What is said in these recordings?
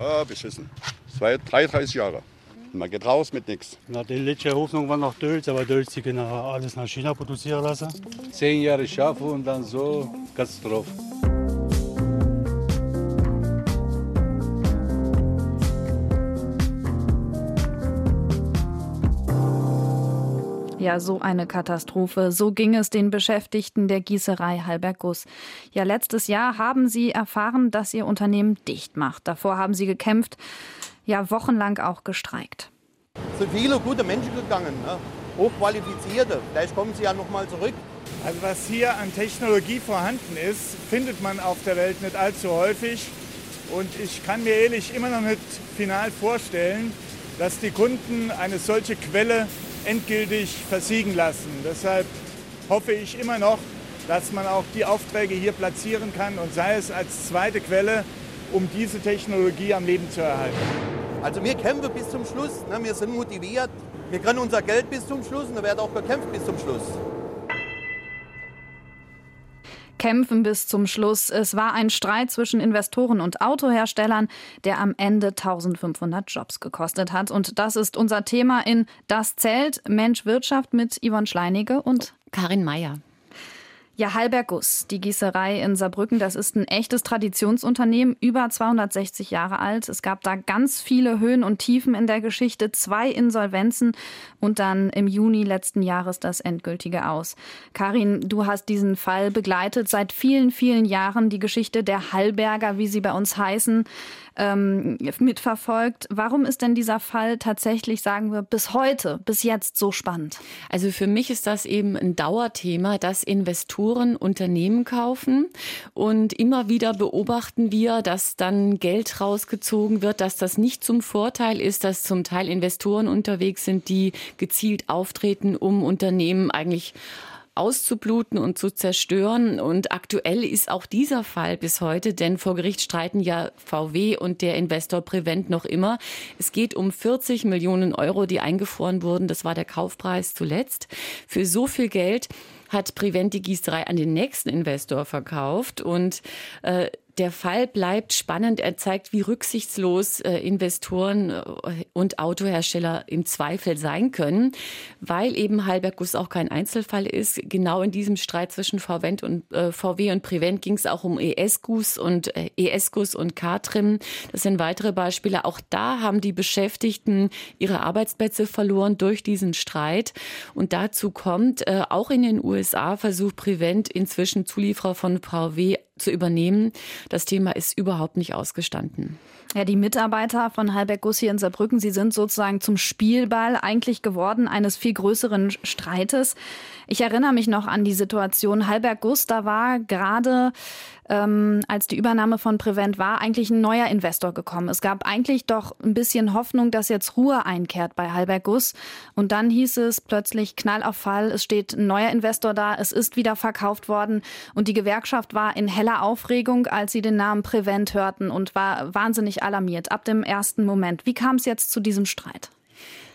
Ah, beschissen. Seit 33 Jahre. Man geht raus mit nichts. Na, die letzte Hoffnung war noch Dölz, aber Dölz, die können alles nach China produzieren lassen. Zehn Jahre schaffen und dann so Katastrophe. Ja, so eine Katastrophe. So ging es den Beschäftigten der Gießerei Halbergus. Ja, letztes Jahr haben sie erfahren, dass ihr Unternehmen dicht macht. Davor haben sie gekämpft, ja, wochenlang auch gestreikt. Es sind viele gute Menschen gegangen, ne? hochqualifizierte. Vielleicht kommen sie ja noch mal zurück. Also was hier an Technologie vorhanden ist, findet man auf der Welt nicht allzu häufig. Und ich kann mir ehrlich immer noch nicht final vorstellen, dass die Kunden eine solche Quelle endgültig versiegen lassen. Deshalb hoffe ich immer noch, dass man auch die Aufträge hier platzieren kann und sei es als zweite Quelle, um diese Technologie am Leben zu erhalten. Also wir kämpfen bis zum Schluss. Ne? Wir sind motiviert. Wir können unser Geld bis zum Schluss und da wird auch gekämpft bis zum Schluss. Kämpfen bis zum Schluss. Es war ein Streit zwischen Investoren und Autoherstellern, der am Ende 1500 Jobs gekostet hat. Und das ist unser Thema in Das Zelt Mensch Wirtschaft mit Yvonne Schleinige und Karin Meyer. Ja, Halberg Guss, die Gießerei in Saarbrücken, das ist ein echtes Traditionsunternehmen, über 260 Jahre alt. Es gab da ganz viele Höhen und Tiefen in der Geschichte, zwei Insolvenzen und dann im Juni letzten Jahres das endgültige Aus. Karin, du hast diesen Fall begleitet seit vielen, vielen Jahren, die Geschichte der Hallberger, wie sie bei uns heißen ähm, mitverfolgt. Warum ist denn dieser Fall tatsächlich, sagen wir, bis heute, bis jetzt so spannend? Also für mich ist das eben ein Dauerthema, dass Investoren Unternehmen kaufen und immer wieder beobachten wir, dass dann Geld rausgezogen wird, dass das nicht zum Vorteil ist, dass zum Teil Investoren unterwegs sind, die gezielt auftreten, um Unternehmen eigentlich auszubluten und zu zerstören. Und aktuell ist auch dieser Fall bis heute, denn vor Gericht streiten ja VW und der Investor Prevent noch immer. Es geht um 40 Millionen Euro, die eingefroren wurden. Das war der Kaufpreis zuletzt. Für so viel Geld hat Prevent die Gießerei an den nächsten Investor verkauft und äh, der Fall bleibt spannend. Er zeigt, wie rücksichtslos äh, Investoren äh, und Autohersteller im Zweifel sein können, weil eben Halberg-Guss auch kein Einzelfall ist. Genau in diesem Streit zwischen VW und, äh, VW und Prevent ging es auch um ES-Guss und äh, ES-Guss und K-Trim. Das sind weitere Beispiele. Auch da haben die Beschäftigten ihre Arbeitsplätze verloren durch diesen Streit. Und dazu kommt, äh, auch in den USA versucht Prevent inzwischen Zulieferer von VW zu übernehmen. Das Thema ist überhaupt nicht ausgestanden. Ja, die Mitarbeiter von Halberg Guss hier in Saarbrücken, sie sind sozusagen zum Spielball eigentlich geworden eines viel größeren Streites. Ich erinnere mich noch an die Situation. Halberg Guss, da war gerade ähm, als die Übernahme von Prevent war, eigentlich ein neuer Investor gekommen. Es gab eigentlich doch ein bisschen Hoffnung, dass jetzt Ruhe einkehrt bei Halberg Guss. Und dann hieß es plötzlich Knall auf Fall. Es steht ein neuer Investor da. Es ist wieder verkauft worden. Und die Gewerkschaft war in heller Aufregung, als sie den Namen Prevent hörten und war wahnsinnig alarmiert ab dem ersten Moment. Wie kam es jetzt zu diesem Streit?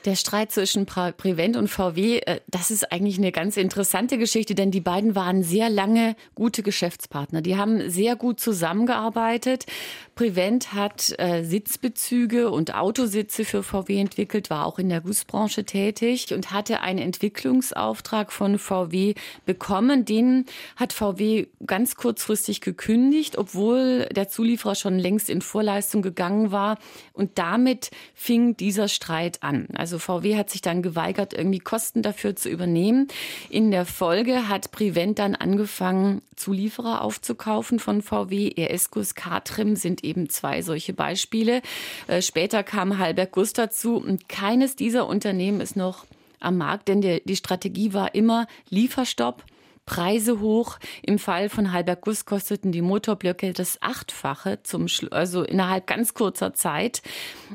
Der Streit zwischen Prevent und VW, äh, das ist eigentlich eine ganz interessante Geschichte, denn die beiden waren sehr lange gute Geschäftspartner. Die haben sehr gut zusammengearbeitet. Prevent hat äh, Sitzbezüge und Autositze für VW entwickelt, war auch in der Gussbranche tätig und hatte einen Entwicklungsauftrag von VW bekommen. Den hat VW ganz kurzfristig gekündigt, obwohl der Zulieferer schon längst in Vorleistung gegangen war. Und damit fing dieser Streit an. Also VW hat sich dann geweigert, irgendwie Kosten dafür zu übernehmen. In der Folge hat Prevent dann angefangen, Zulieferer aufzukaufen von VW. ES-Guss, K-Trim sind eben zwei solche Beispiele. Äh, später kam Halberg Guss dazu und keines dieser Unternehmen ist noch am Markt, denn die Strategie war immer Lieferstopp. Preise hoch. Im Fall von Halberg Guss kosteten die Motorblöcke das Achtfache, zum also innerhalb ganz kurzer Zeit.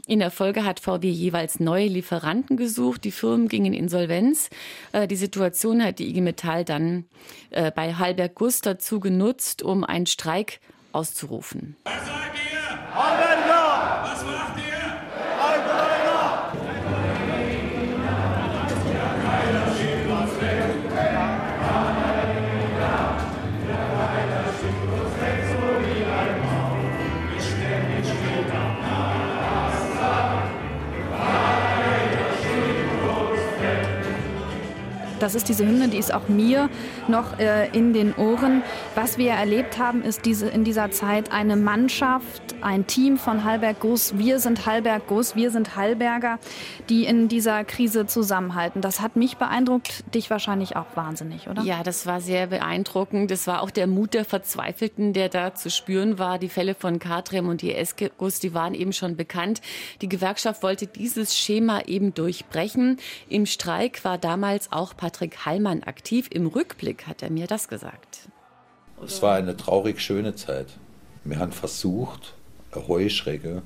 In der Folge hat VW jeweils neue Lieferanten gesucht. Die Firmen gingen in Insolvenz. Äh, die Situation hat die IG Metall dann äh, bei Halberg Guss dazu genutzt, um einen Streik auszurufen. Was sagt ihr? Arbeiter! Das ist diese Hymne, die ist auch mir noch äh, in den Ohren. Was wir erlebt haben, ist diese, in dieser Zeit eine Mannschaft, ein Team von Hallberg Guss. Wir sind Hallberg Guss, wir sind Hallberger, die in dieser Krise zusammenhalten. Das hat mich beeindruckt, dich wahrscheinlich auch wahnsinnig, oder? Ja, das war sehr beeindruckend. Das war auch der Mut der Verzweifelten, der da zu spüren war. Die Fälle von Katrem und die Guss, die waren eben schon bekannt. Die Gewerkschaft wollte dieses Schema eben durchbrechen. Im Streik war damals auch Patrick Hallmann aktiv. Im Rückblick hat er mir das gesagt. Es war eine traurig schöne Zeit. Wir haben versucht, eine Heuschrecke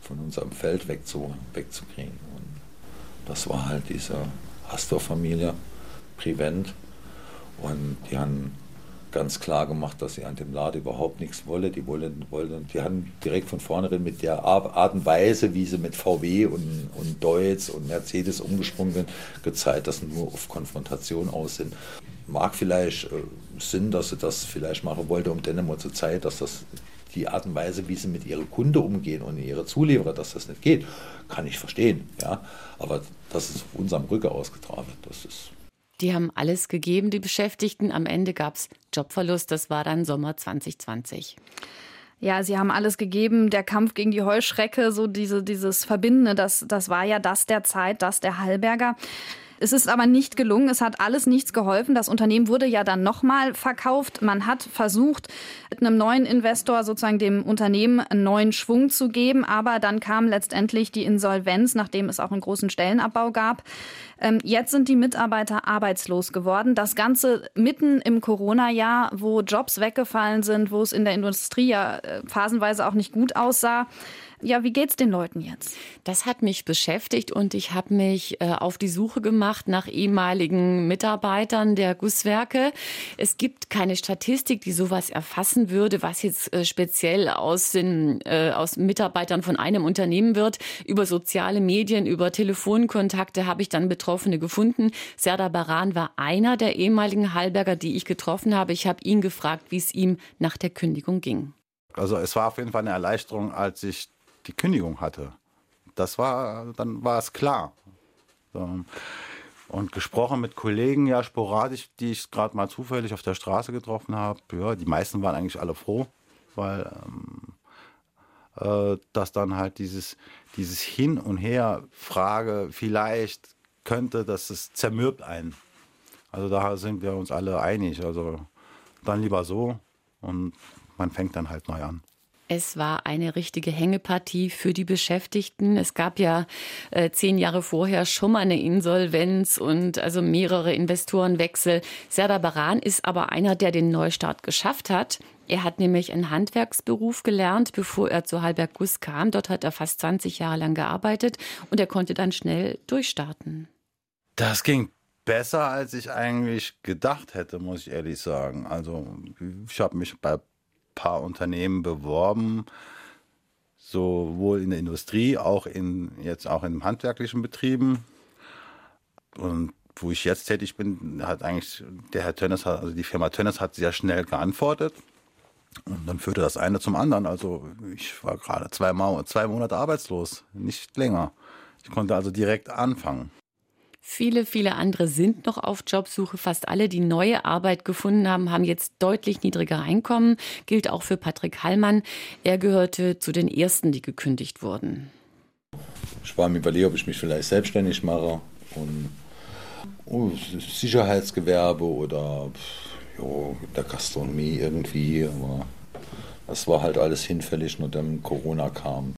von unserem Feld wegzu, wegzukriegen. Und das war halt diese Astor-Familie, Prevent. Und die haben ganz klar gemacht, dass sie an dem Laden überhaupt nichts wollen. Die wollen, wollen, die haben direkt von vornherein mit der Art und Weise, wie sie mit VW und, und Deutz und Mercedes umgesprungen sind, gezeigt, dass sie nur auf Konfrontation aus sind. Mag vielleicht äh, Sinn, dass sie das vielleicht machen wollte, um dann mal zu zeigen, dass das die Art und Weise, wie sie mit ihren Kunden umgehen und ihre Zulieferer, dass das nicht geht, kann ich verstehen. Ja? Aber das ist auf unserem Rücken ausgetragen. Das ist die haben alles gegeben, die Beschäftigten. Am Ende gab es Jobverlust. Das war dann Sommer 2020. Ja, sie haben alles gegeben. Der Kampf gegen die Heuschrecke, so diese, dieses Verbindende, das, das war ja das der Zeit, das der Hallberger. Es ist aber nicht gelungen. Es hat alles nichts geholfen. Das Unternehmen wurde ja dann nochmal verkauft. Man hat versucht, mit einem neuen Investor sozusagen dem Unternehmen einen neuen Schwung zu geben. Aber dann kam letztendlich die Insolvenz, nachdem es auch einen großen Stellenabbau gab. Ähm, jetzt sind die Mitarbeiter arbeitslos geworden. Das Ganze mitten im Corona-Jahr, wo Jobs weggefallen sind, wo es in der Industrie ja äh, phasenweise auch nicht gut aussah. Ja, wie geht's den Leuten jetzt? Das hat mich beschäftigt und ich habe mich äh, auf die Suche gemacht nach ehemaligen Mitarbeitern der Gusswerke. Es gibt keine Statistik, die sowas erfassen würde, was jetzt äh, speziell aus den äh, aus Mitarbeitern von einem Unternehmen wird. Über soziale Medien, über Telefonkontakte habe ich dann Betroffene gefunden. Serdar Baran war einer der ehemaligen Hallberger, die ich getroffen habe. Ich habe ihn gefragt, wie es ihm nach der Kündigung ging. Also es war auf jeden Fall eine Erleichterung, als ich die Kündigung hatte. Das war, dann war es klar. Und gesprochen mit Kollegen, ja, sporadisch, die ich gerade mal zufällig auf der Straße getroffen habe. Ja, die meisten waren eigentlich alle froh, weil ähm, äh, dass dann halt dieses, dieses Hin und Her Frage vielleicht könnte, dass es zermürbt einen. Also da sind wir uns alle einig. Also dann lieber so und man fängt dann halt neu an. Es war eine richtige Hängepartie für die Beschäftigten. Es gab ja äh, zehn Jahre vorher schon mal eine Insolvenz und also mehrere Investorenwechsel. Serdar Baran ist aber einer, der den Neustart geschafft hat. Er hat nämlich einen Handwerksberuf gelernt, bevor er zu Halberg Guss kam. Dort hat er fast 20 Jahre lang gearbeitet und er konnte dann schnell durchstarten. Das ging besser, als ich eigentlich gedacht hätte, muss ich ehrlich sagen. Also ich habe mich bei paar Unternehmen beworben, sowohl in der Industrie, auch in jetzt auch in handwerklichen Betrieben. Und wo ich jetzt tätig bin, hat eigentlich der Herr Tönnes, also die Firma Tönnes hat sehr schnell geantwortet. Und dann führte das eine zum anderen. Also ich war gerade zwei, zwei Monate arbeitslos, nicht länger. Ich konnte also direkt anfangen. Viele, viele andere sind noch auf Jobsuche. Fast alle, die neue Arbeit gefunden haben, haben jetzt deutlich niedriger Einkommen. Gilt auch für Patrick Hallmann. Er gehörte zu den ersten, die gekündigt wurden. Ich war mir überlegt, ob ich mich vielleicht selbstständig mache und oh, Sicherheitsgewerbe oder jo, der Gastronomie irgendwie. Aber das war halt alles hinfällig, nur dann Corona kam.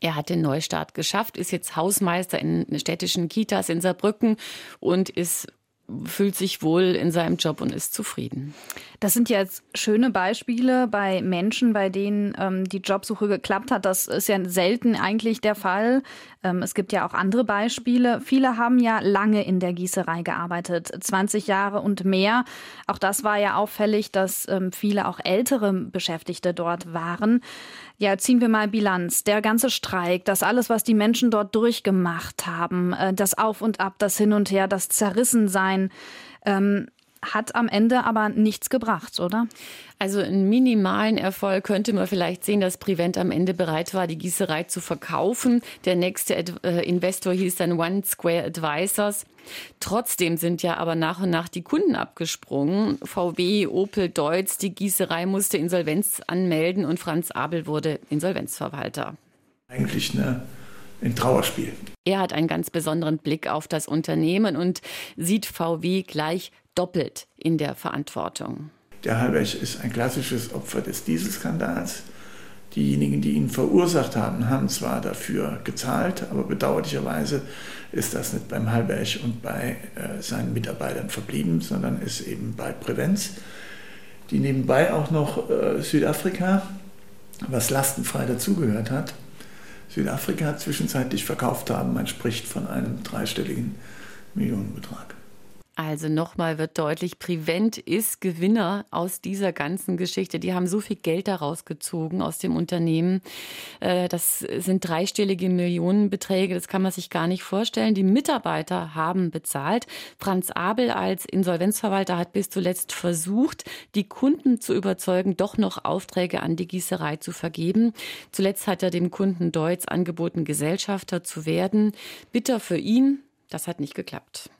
Er hat den Neustart geschafft, ist jetzt Hausmeister in städtischen Kitas in Saarbrücken und ist fühlt sich wohl in seinem Job und ist zufrieden. Das sind jetzt schöne Beispiele bei Menschen, bei denen ähm, die Jobsuche geklappt hat. Das ist ja selten eigentlich der Fall. Ähm, es gibt ja auch andere Beispiele. Viele haben ja lange in der Gießerei gearbeitet, 20 Jahre und mehr. Auch das war ja auffällig, dass ähm, viele auch ältere Beschäftigte dort waren. Ja, ziehen wir mal Bilanz. Der ganze Streik, das alles, was die Menschen dort durchgemacht haben, äh, das Auf und Ab, das Hin und Her, das Zerrissensein. Ähm, hat am Ende aber nichts gebracht, oder? Also einen minimalen Erfolg könnte man vielleicht sehen, dass Prevent am Ende bereit war, die Gießerei zu verkaufen. Der nächste äh, Investor hieß dann One Square Advisors. Trotzdem sind ja aber nach und nach die Kunden abgesprungen. VW, Opel, Deutz, die Gießerei musste Insolvenz anmelden und Franz Abel wurde Insolvenzverwalter. Eigentlich eine, ein Trauerspiel. Er hat einen ganz besonderen Blick auf das Unternehmen und sieht VW gleich doppelt in der Verantwortung. Der Halberg ist ein klassisches Opfer des Dieselskandals. Diejenigen, die ihn verursacht haben, haben zwar dafür gezahlt, aber bedauerlicherweise ist das nicht beim Halberg und bei äh, seinen Mitarbeitern verblieben, sondern ist eben bei Prävenz, die nebenbei auch noch äh, Südafrika, was lastenfrei dazugehört hat, Südafrika zwischenzeitlich verkauft haben. Man spricht von einem dreistelligen Millionenbetrag. Also nochmal wird deutlich, Prevent ist Gewinner aus dieser ganzen Geschichte. Die haben so viel Geld daraus gezogen aus dem Unternehmen. Äh, das sind dreistellige Millionenbeträge, das kann man sich gar nicht vorstellen. Die Mitarbeiter haben bezahlt. Franz Abel als Insolvenzverwalter hat bis zuletzt versucht, die Kunden zu überzeugen, doch noch Aufträge an die Gießerei zu vergeben. Zuletzt hat er dem Kunden Deutz angeboten, Gesellschafter zu werden. Bitter für ihn, das hat nicht geklappt.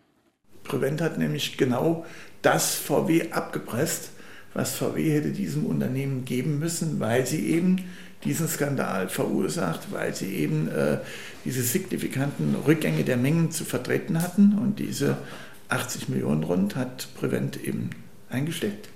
Prevent hat nämlich genau das VW abgepresst, was VW hätte diesem Unternehmen geben müssen, weil sie eben diesen Skandal verursacht, weil sie eben äh, diese signifikanten Rückgänge der Mengen zu vertreten hatten. Und diese 80 Millionen rund hat Prevent eben eingesteckt.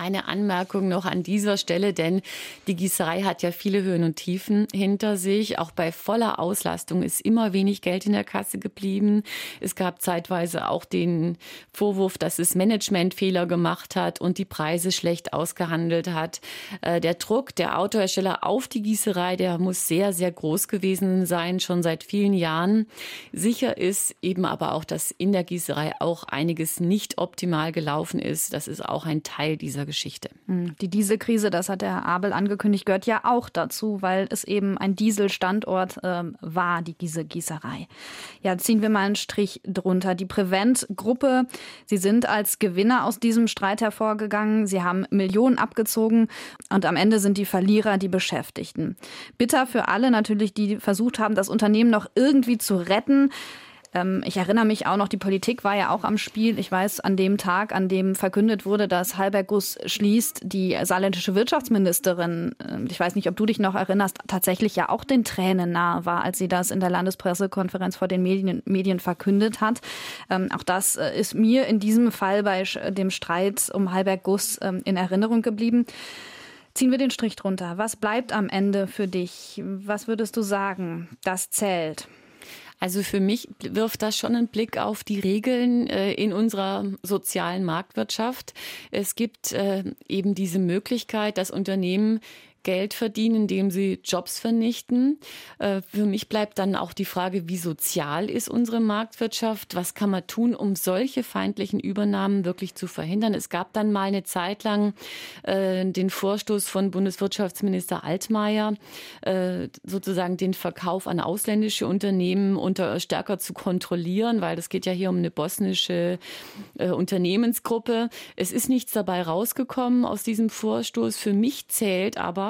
Eine Anmerkung noch an dieser Stelle, denn die Gießerei hat ja viele Höhen und Tiefen hinter sich. Auch bei voller Auslastung ist immer wenig Geld in der Kasse geblieben. Es gab zeitweise auch den Vorwurf, dass es Managementfehler gemacht hat und die Preise schlecht ausgehandelt hat. Äh, der Druck der Autohersteller auf die Gießerei, der muss sehr, sehr groß gewesen sein, schon seit vielen Jahren. Sicher ist eben aber auch, dass in der Gießerei auch einiges nicht optimal gelaufen ist. Das ist auch ein Teil dieser Geschichte. Hm, die Dieselkrise, das hat der Abel angekündigt, gehört ja auch dazu, weil es eben ein Dieselstandort ähm, war, die diese Gießerei. Ja, ziehen wir mal einen Strich drunter. Die Prevent-Gruppe, sie sind als Gewinner aus diesem Streit hervorgegangen. Sie haben Millionen abgezogen und am Ende sind die Verlierer die Beschäftigten. Bitter für alle natürlich, die versucht haben, das Unternehmen noch irgendwie zu retten. Ähm, ich erinnere mich auch noch, die Politik war ja auch am Spiel. Ich weiß, an dem Tag, an dem verkündet wurde, dass Halbergus schließt, die saarländische Wirtschaftsministerin, äh, ich weiß nicht, ob du dich noch erinnerst, tatsächlich ja auch den Tränen nahe war, als sie das in der Landespressekonferenz vor den Medien, Medien verkündet hat. Ähm, auch das äh, ist mir in diesem Fall bei dem Streit um Halbergus ähm, in Erinnerung geblieben. Ziehen wir den Strich drunter. Was bleibt am Ende für dich? Was würdest du sagen? Das zählt. Also für mich wirft das schon einen Blick auf die Regeln äh, in unserer sozialen Marktwirtschaft. Es gibt äh, eben diese Möglichkeit, dass Unternehmen Geld verdienen, indem sie Jobs vernichten. Äh, für mich bleibt dann auch die Frage, wie sozial ist unsere Marktwirtschaft? Was kann man tun, um solche feindlichen Übernahmen wirklich zu verhindern? Es gab dann mal eine Zeit lang äh, den Vorstoß von Bundeswirtschaftsminister Altmaier, äh, sozusagen den Verkauf an ausländische Unternehmen unter stärker zu kontrollieren, weil das geht ja hier um eine bosnische Unternehmensgruppe. Es ist nichts dabei rausgekommen aus diesem Vorstoß. Für mich zählt aber,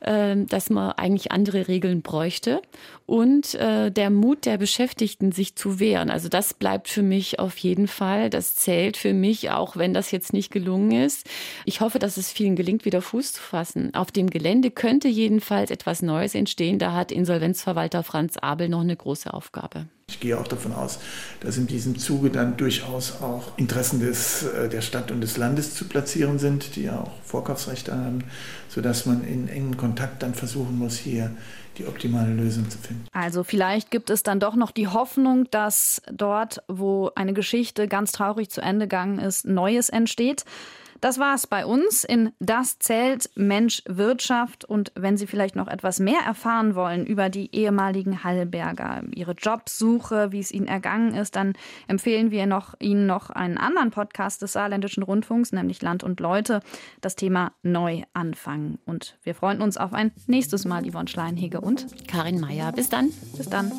dass man eigentlich andere Regeln bräuchte und äh, der Mut der Beschäftigten, sich zu wehren. Also das bleibt für mich auf jeden Fall. Das zählt für mich, auch wenn das jetzt nicht gelungen ist. Ich hoffe, dass es vielen gelingt, wieder Fuß zu fassen. Auf dem Gelände könnte jedenfalls etwas Neues entstehen. Da hat Insolvenzverwalter Franz Abel noch eine große Aufgabe. Ich gehe auch davon aus, dass in diesem Zuge dann durchaus auch Interessen des, äh, der Stadt und des Landes zu platzieren sind, die ja auch Vorkaufsrechte haben, sodass man in engen Kontakt dann versuchen muss, hier die optimale Lösung zu finden. Also vielleicht gibt es dann doch noch die Hoffnung, dass dort, wo eine Geschichte ganz traurig zu Ende gegangen ist, Neues entsteht. Das war's bei uns in Das zählt Mensch Wirtschaft. Und wenn Sie vielleicht noch etwas mehr erfahren wollen über die ehemaligen Hallberger, ihre Jobsuche, wie es ihnen ergangen ist, dann empfehlen wir noch, Ihnen noch einen anderen Podcast des Saarländischen Rundfunks, nämlich Land und Leute, das Thema Neuanfang. Und wir freuen uns auf ein nächstes Mal, Yvonne Schleinhege und Karin Meyer. Bis dann. Bis dann.